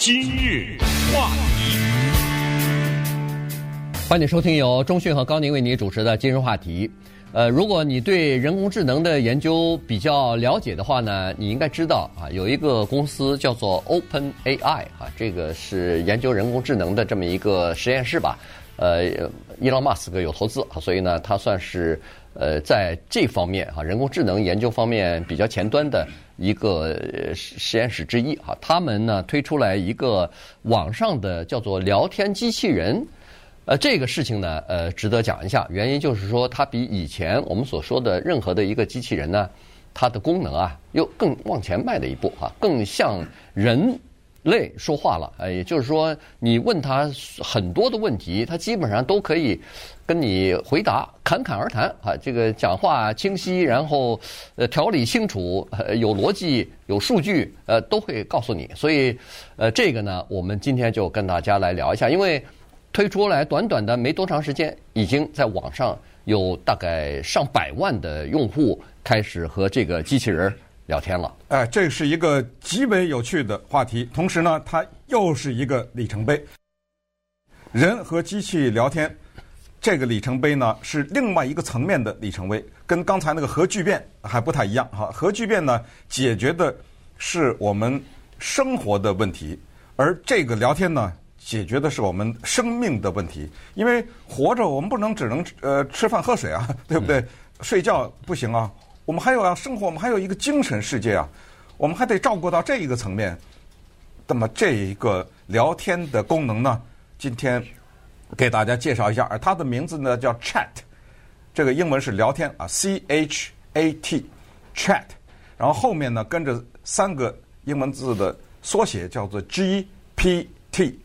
今日话题，欢迎收听由中讯和高宁为你主持的今日话题。呃，如果你对人工智能的研究比较了解的话呢，你应该知道啊，有一个公司叫做 OpenAI 啊，这个是研究人工智能的这么一个实验室吧。呃，伊隆马斯克有投资，所以呢，他算是呃在这方面哈，人工智能研究方面比较前端的一个实验室之一哈。他们呢推出来一个网上的叫做聊天机器人。呃，这个事情呢，呃，值得讲一下。原因就是说，它比以前我们所说的任何的一个机器人呢，它的功能啊，又更往前迈了一步啊，更像人类说话了。呃，也就是说，你问他很多的问题，他基本上都可以跟你回答，侃侃而谈啊。这个讲话清晰，然后呃条理清楚，呃，有逻辑，有数据，呃，都会告诉你。所以，呃，这个呢，我们今天就跟大家来聊一下，因为。推出来短短的没多长时间，已经在网上有大概上百万的用户开始和这个机器人聊天了。哎，这是一个极为有趣的话题，同时呢，它又是一个里程碑。人和机器聊天，这个里程碑呢，是另外一个层面的里程碑，跟刚才那个核聚变还不太一样哈。核聚变呢，解决的是我们生活的问题，而这个聊天呢，解决的是我们生命的问题，因为活着我们不能只能呃吃饭喝水啊，对不对？睡觉不行啊，我们还有要生活，我们还有一个精神世界啊，我们还得照顾到这一个层面。那么这一个聊天的功能呢，今天给大家介绍一下，而它的名字呢叫 Chat，这个英文是聊天啊，C H A T，Chat，然后后面呢跟着三个英文字的缩写叫做 G P T。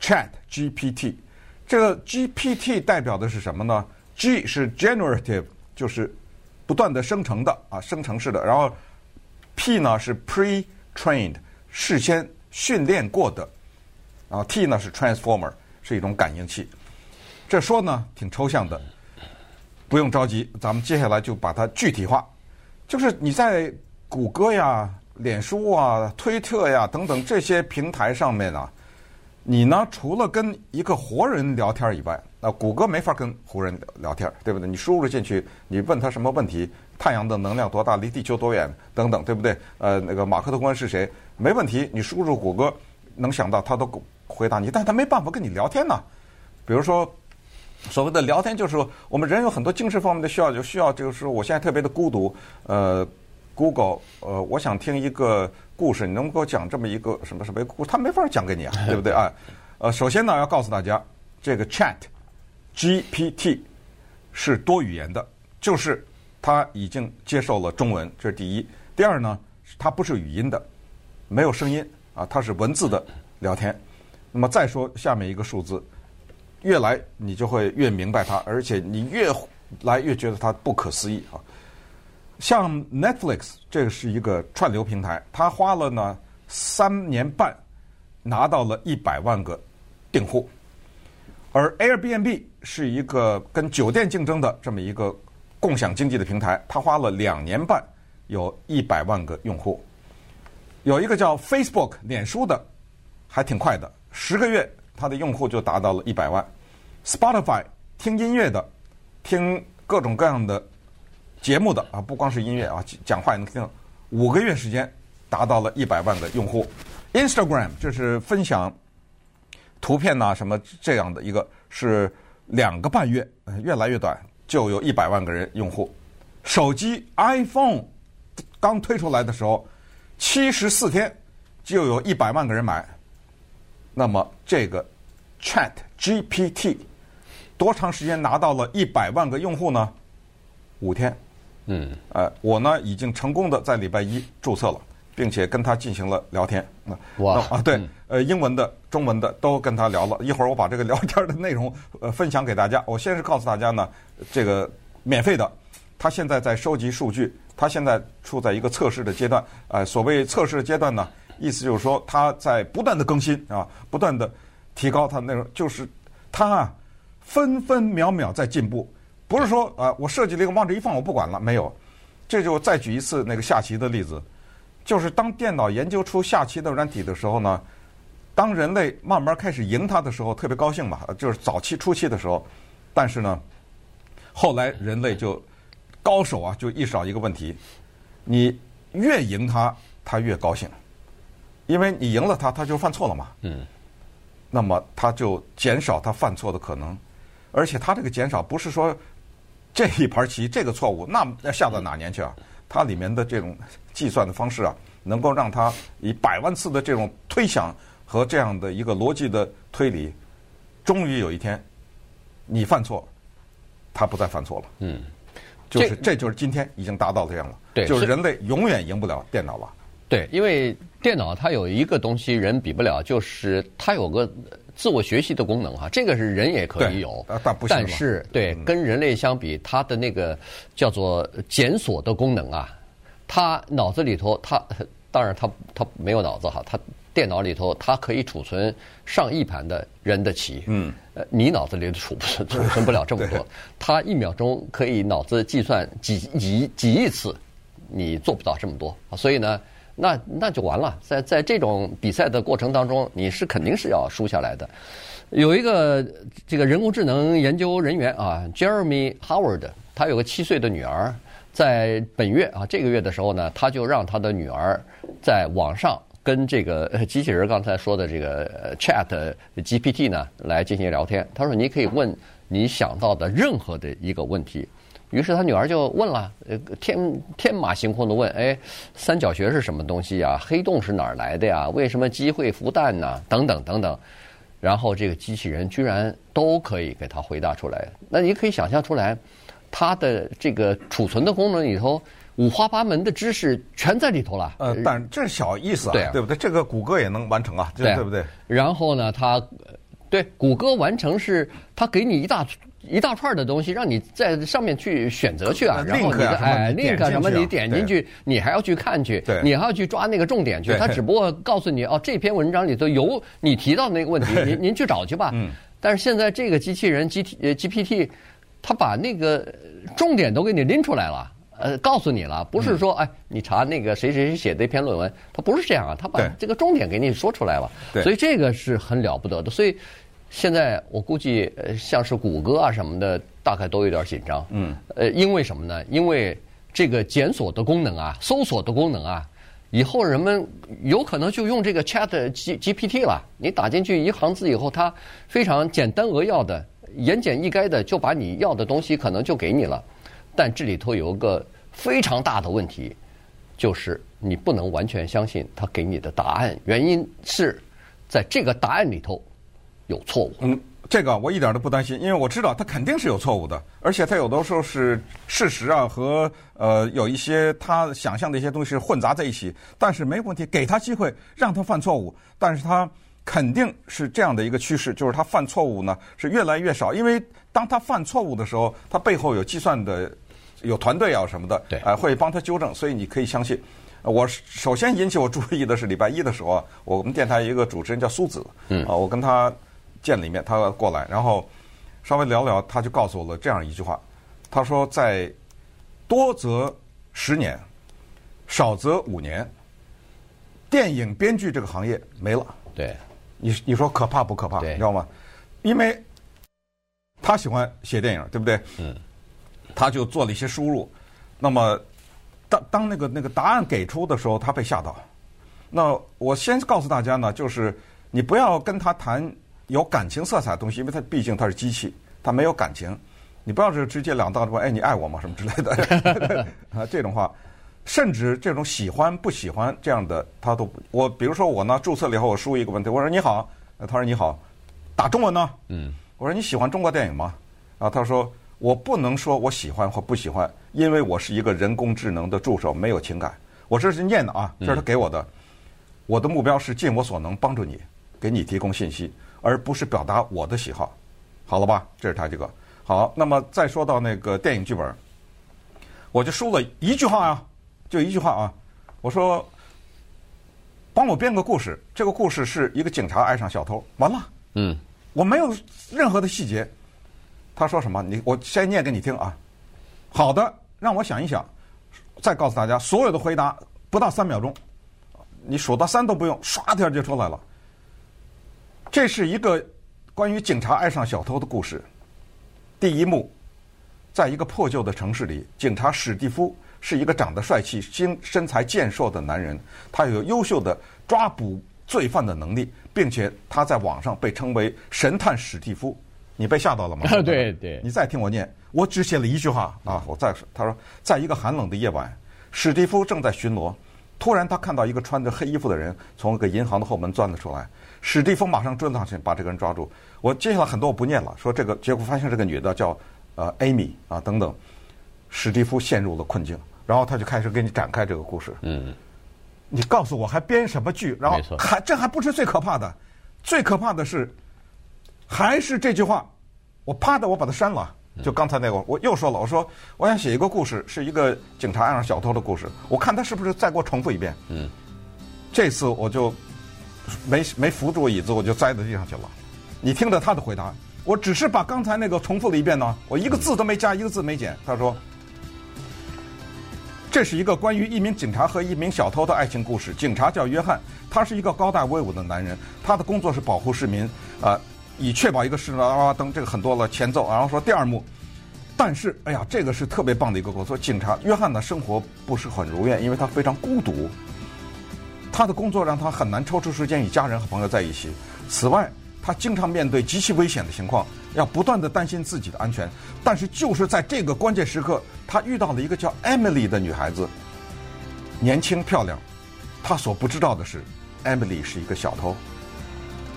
Chat GPT，这个 GPT 代表的是什么呢？G 是 generative，就是不断的生成的啊，生成式的。然后 P 呢是 pre-trained，事先训练过的。然后 T 呢是 transformer，是一种感应器。这说呢挺抽象的，不用着急，咱们接下来就把它具体化。就是你在谷歌呀、脸书啊、推特呀等等这些平台上面啊。你呢？除了跟一个活人聊天以外，那谷歌没法跟活人聊天，对不对？你输入进去，你问他什么问题？太阳的能量多大？离地球多远？等等，对不对？呃，那个马克吐温是谁？没问题，你输入谷歌，能想到他都回答你，但他没办法跟你聊天呢。比如说，所谓的聊天，就是说我们人有很多精神方面的需要，就需要就是我现在特别的孤独，呃。Google，呃，我想听一个故事，你能给我讲这么一个什么什么故事？他没法讲给你啊，对不对啊？呃，首先呢，要告诉大家，这个 Chat GPT 是多语言的，就是它已经接受了中文，这是第一。第二呢，它不是语音的，没有声音啊，它是文字的聊天。那么再说下面一个数字，越来你就会越明白它，而且你越来越觉得它不可思议啊。像 Netflix 这个是一个串流平台，它花了呢三年半拿到了一百万个订户，而 Airbnb 是一个跟酒店竞争的这么一个共享经济的平台，它花了两年半有一百万个用户。有一个叫 Facebook 脸书的还挺快的，十个月它的用户就达到了一百万。Spotify 听音乐的，听各种各样的。节目的啊，不光是音乐啊，讲话也能听。五个月时间达到了一百万个用户。Instagram 就是分享图片呐、什么这样的一个，是两个半月，越来越短，就有一百万个人用户。手机 iPhone 刚推出来的时候，七十四天就有一百万个人买。那么这个 Chat GPT 多长时间拿到了一百万个用户呢？五天。嗯，呃，我呢已经成功的在礼拜一注册了，并且跟他进行了聊天。哇啊，对，呃，英文的、中文的都跟他聊了一会儿。我把这个聊天的内容呃分享给大家。我先是告诉大家呢，这个免费的，他现在在收集数据，他现在处在一个测试的阶段。呃，所谓测试的阶段呢，意思就是说他在不断的更新啊，不断的提高他的内容，就是他啊分分秒秒在进步。不是说啊，我设计了一个往这一放，我不管了，没有。这就再举一次那个下棋的例子，就是当电脑研究出下棋的软体的时候呢，当人类慢慢开始赢它的时候，特别高兴嘛，就是早期初期的时候。但是呢，后来人类就高手啊，就意识到一个问题：你越赢他，他越高兴，因为你赢了他，他就犯错了嘛。嗯。那么他就减少他犯错的可能，而且他这个减少不是说这一盘棋这个错误，那要下到哪年去啊？它里面的这种计算的方式啊，能够让它以百万次的这种推想和这样的一个逻辑的推理，终于有一天你犯错，它不再犯错了。嗯，就是这就是今天已经达到这样了。对，就是人类永远赢不了电脑了。对，因为电脑它有一个东西人比不了，就是它有个自我学习的功能哈，这个是人也可以有，但不是，但是对跟人类相比，它的那个叫做检索的功能啊，它脑子里头它当然它它没有脑子哈，它电脑里头它可以储存上亿盘的人的棋，嗯，呃，你脑子里储不储存不了这么多，它一秒钟可以脑子计算几几几亿次，你做不到这么多，所以呢。那那就完了，在在这种比赛的过程当中，你是肯定是要输下来的。有一个这个人工智能研究人员啊，Jeremy Howard，他有个七岁的女儿，在本月啊这个月的时候呢，他就让他的女儿在网上跟这个 机器人刚才说的这个 Chat GPT 呢来进行聊天。他说：“你可以问你想到的任何的一个问题。”于是他女儿就问了，呃，天天马行空的问，哎，三角学是什么东西呀？黑洞是哪儿来的呀？为什么鸡会孵蛋呢？等等等等。然后这个机器人居然都可以给他回答出来。那你可以想象出来，它的这个储存的功能里头，五花八门的知识全在里头了。呃，但这是小意思啊，对啊，对不对？这个谷歌也能完成啊，对，对不对？然后呢，它对谷歌完成是，它给你一大。一大串的东西，让你在上面去选择去啊，然后你的哎，link 什么你点进去，你还要去看去，你还要去抓那个重点去。他只不过告诉你哦，这篇文章里头有你提到的那个问题，您您去找去吧。但是现在这个机器人 G T 呃 G P T，他把那个重点都给你拎出来了，呃，告诉你了，不是说哎，你查那个谁谁谁写的一篇论文，他不是这样啊，他把这个重点给你说出来了。所以这个是很了不得的，所以。现在我估计，呃，像是谷歌啊什么的，大概都有点紧张。嗯。呃，因为什么呢？因为这个检索的功能啊，搜索的功能啊，以后人们有可能就用这个 Chat G GPT 了。你打进去一行字以后，它非常简单扼要的、言简意赅的就把你要的东西可能就给你了。但这里头有一个非常大的问题，就是你不能完全相信他给你的答案。原因是在这个答案里头。有错误，嗯，这个我一点都不担心，因为我知道他肯定是有错误的，而且他有的时候是事实啊和呃有一些他想象的一些东西混杂在一起，但是没问题，给他机会让他犯错误，但是他肯定是这样的一个趋势，就是他犯错误呢是越来越少，因为当他犯错误的时候，他背后有计算的有团队啊什么的，对，呃会帮他纠正，所以你可以相信。我首先引起我注意的是礼拜一的时候啊，我们电台一个主持人叫苏子，嗯，啊我跟他。见里面，他过来，然后稍微聊聊，他就告诉我了这样一句话。他说，在多则十年，少则五年，电影编剧这个行业没了。对，你你说可怕不可怕？你知道吗？因为他喜欢写电影，对不对？嗯。他就做了一些输入，那么当当那个那个答案给出的时候，他被吓到。那我先告诉大家呢，就是你不要跟他谈。有感情色彩的东西，因为它毕竟它是机器，它没有感情。你不要是直截了当的说，哎，你爱我吗？什么之类的 啊，这种话，甚至这种喜欢不喜欢这样的，他都我比如说我呢，注册了以后，我输一个问题，我说你好，他说你好，打中文呢？嗯，我说你喜欢中国电影吗？啊，他说我不能说我喜欢或不喜欢，因为我是一个人工智能的助手，没有情感。我这是念的啊，这是他给我的，嗯、我的目标是尽我所能帮助你，给你提供信息。而不是表达我的喜好，好了吧？这是他这个好。那么再说到那个电影剧本，我就说了一句话啊，就一句话啊。我说，帮我编个故事，这个故事是一个警察爱上小偷，完了。嗯，我没有任何的细节。他说什么？你我先念给你听啊。好的，让我想一想，再告诉大家，所有的回答不到三秒钟，你数到三都不用，唰一下就出来了。这是一个关于警察爱上小偷的故事。第一幕，在一个破旧的城市里，警察史蒂夫是一个长得帅气、身身材健硕的男人，他有优秀的抓捕罪犯的能力，并且他在网上被称为“神探史蒂夫”。你被吓到了吗？对对。你再听我念，我只写了一句话啊！我再说，他说，在一个寒冷的夜晚，史蒂夫正在巡逻，突然他看到一个穿着黑衣服的人从一个银行的后门钻了出来。史蒂夫马上追上去，把这个人抓住。我接下来很多我不念了，说这个结果发现这个女的叫呃 Amy 啊等等。史蒂夫陷入了困境，然后他就开始给你展开这个故事。嗯，你告诉我还编什么剧？然后还这还不是最可怕的，最可怕的是。还是这句话，我啪的我把它删了。就刚才那个，我又说了，我说我想写一个故事，是一个警察爱上小偷的故事。我看他是不是再给我重复一遍。嗯。这次我就没没扶住椅子，我就栽到地上去了。你听着他的回答，我只是把刚才那个重复了一遍呢，我一个字都没加，一个字没减。他说：“这是一个关于一名警察和一名小偷的爱情故事。警察叫约翰，他是一个高大威武的男人，他的工作是保护市民啊。”以确保一个事啊啊等这个很多了前奏，然后说第二幕，但是哎呀，这个是特别棒的一个工作。警察约翰的生活不是很如愿，因为他非常孤独，他的工作让他很难抽出时间与家人和朋友在一起。此外，他经常面对极其危险的情况，要不断的担心自己的安全。但是就是在这个关键时刻，他遇到了一个叫 Emily 的女孩子，年轻漂亮。他所不知道的是，Emily 是一个小偷。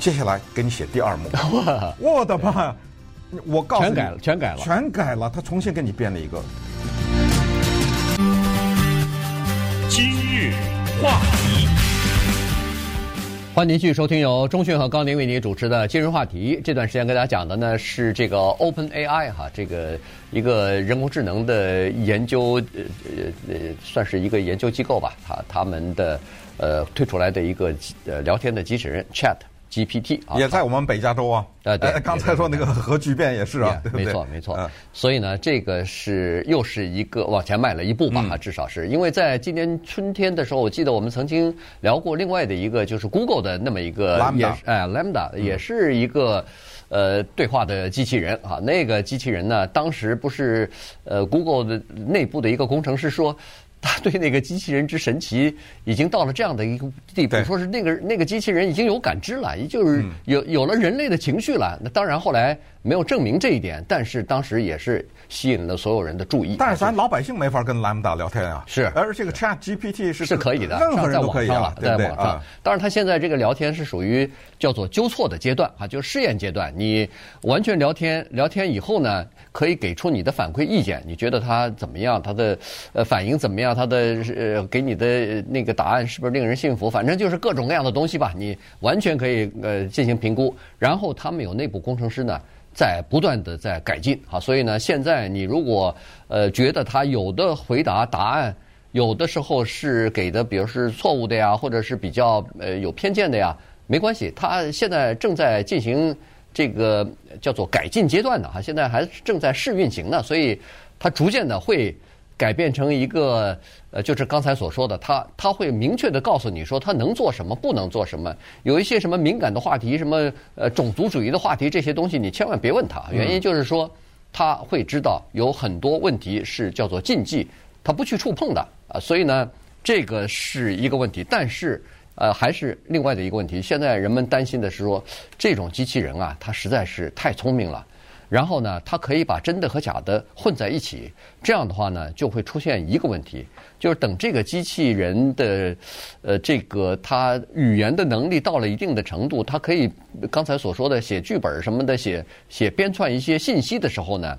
接下来给你写第二幕，我的妈呀！我告诉你，全改了，全改了，全改了。他重新给你编了一个。今日话题，欢迎您继续收听由中迅和高宁为您主持的《今日话题》。这段时间跟大家讲的呢是这个 Open AI 哈，这个一个人工智能的研究，呃呃呃，算是一个研究机构吧。他他们的呃推出来的一个呃聊天的机器人 Chat。GPT 啊，也在我们北加州啊。呃，对，刚才说那个核聚变也是啊，对对？没错，没错。所以呢，这个是又是一个往前迈了一步吧，至少是因为在今年春天的时候，我记得我们曾经聊过另外的一个，就是 Google 的那么一个也哎，Lambda 也是一个呃对话的机器人啊。那个机器人呢，当时不是呃 Google 的内部的一个工程师说。他对那个机器人之神奇已经到了这样的一个地步，说是那个那个机器人已经有感知了，也就是有有了人类的情绪了。那当然后来没有证明这一点，但是当时也是吸引了所有人的注意。但是咱老百姓没法跟 Lambda 聊天啊，是，而这个 Chat GPT 是是可以的，任何人都可以啊，在网上。啊、当然，他现在这个聊天是属于叫做纠错的阶段啊，就是试验阶段。你完全聊天，聊天以后呢，可以给出你的反馈意见，你觉得他怎么样？他的呃反应怎么样？他的呃给你的那个答案是不是令人信服？反正就是各种各样的东西吧，你完全可以呃进行评估。然后他们有内部工程师呢。在不断的在改进，啊，所以呢，现在你如果呃觉得他有的回答答案有的时候是给的，比如是错误的呀，或者是比较呃有偏见的呀，没关系，他现在正在进行这个叫做改进阶段的哈，现在还正在试运行呢，所以他逐渐的会。改变成一个呃，就是刚才所说的，他他会明确的告诉你说他能做什么，不能做什么。有一些什么敏感的话题，什么呃种族主义的话题，这些东西你千万别问他。原因就是说他会知道有很多问题是叫做禁忌，他不去触碰的啊。所以呢，这个是一个问题。但是呃，还是另外的一个问题。现在人们担心的是说，这种机器人啊，它实在是太聪明了。然后呢，它可以把真的和假的混在一起，这样的话呢，就会出现一个问题，就是等这个机器人的，呃，这个它语言的能力到了一定的程度，它可以刚才所说的写剧本什么的，写写编撰一些信息的时候呢，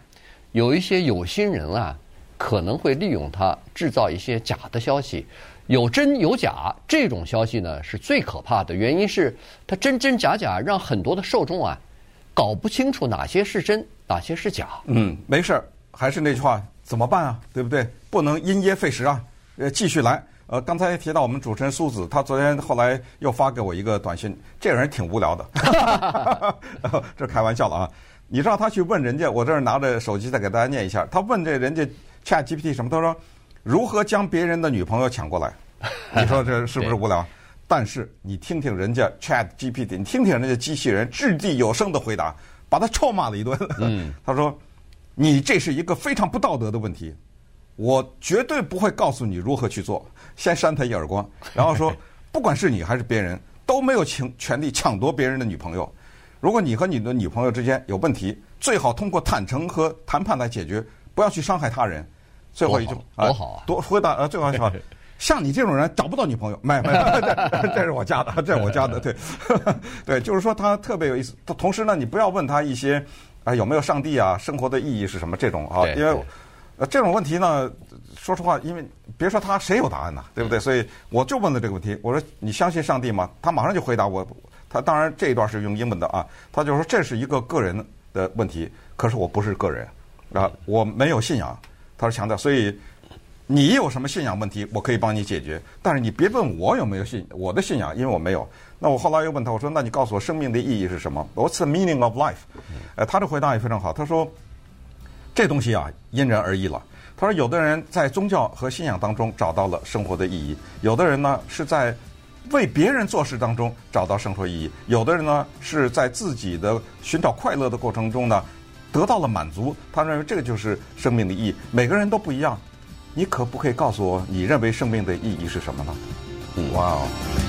有一些有心人啊，可能会利用它制造一些假的消息，有真有假，这种消息呢是最可怕的，原因是它真真假假，让很多的受众啊。搞不清楚哪些是真，哪些是假。嗯，没事儿，还是那句话，怎么办啊？对不对？不能因噎废食啊！呃，继续来。呃，刚才提到我们主持人苏子，他昨天后来又发给我一个短信，这个人挺无聊的。这开玩笑了啊！你知道他去问人家，我这儿拿着手机再给大家念一下。他问这人家 ChatGPT 什么？他说如何将别人的女朋友抢过来？你说这是不是无聊？但是你听听人家 Chat GPT，你听听人家机器人掷地有声的回答，把他臭骂了一顿。嗯，他说：“你这是一个非常不道德的问题，我绝对不会告诉你如何去做。”先扇他一耳光，然后说：“不管是你还是别人，都没有权权利抢夺别人的女朋友。如果你和你的女朋友之间有问题，最好通过坦诚和谈判来解决，不要去伤害他人。”最后一句多好啊！多回答呃，最后一句话。像你这种人找不到女朋友，没没，这这是我家的，这是我家的，对，对，就是说他特别有意思。同时呢，你不要问他一些啊有没有上帝啊，生活的意义是什么这种啊，因为呃这种问题呢，说实话，因为别说他谁有答案呢，对不对？所以我就问了这个问题，我说你相信上帝吗？他马上就回答我，他当然这一段是用英文的啊，他就说这是一个个人的问题，可是我不是个人啊，我没有信仰，他是强调，所以。你有什么信仰问题，我可以帮你解决。但是你别问我有没有信我的信仰，因为我没有。那我后来又问他，我说：“那你告诉我生命的意义是什么？What's the meaning of life？” 呃，他的回答也非常好。他说：“这东西啊，因人而异了。”他说：“有的人在宗教和信仰当中找到了生活的意义，有的人呢是在为别人做事当中找到生活意义，有的人呢是在自己的寻找快乐的过程中呢得到了满足。他认为这个就是生命的意义。每个人都不一样。”你可不可以告诉我，你认为生命的意义是什么呢？哇哦！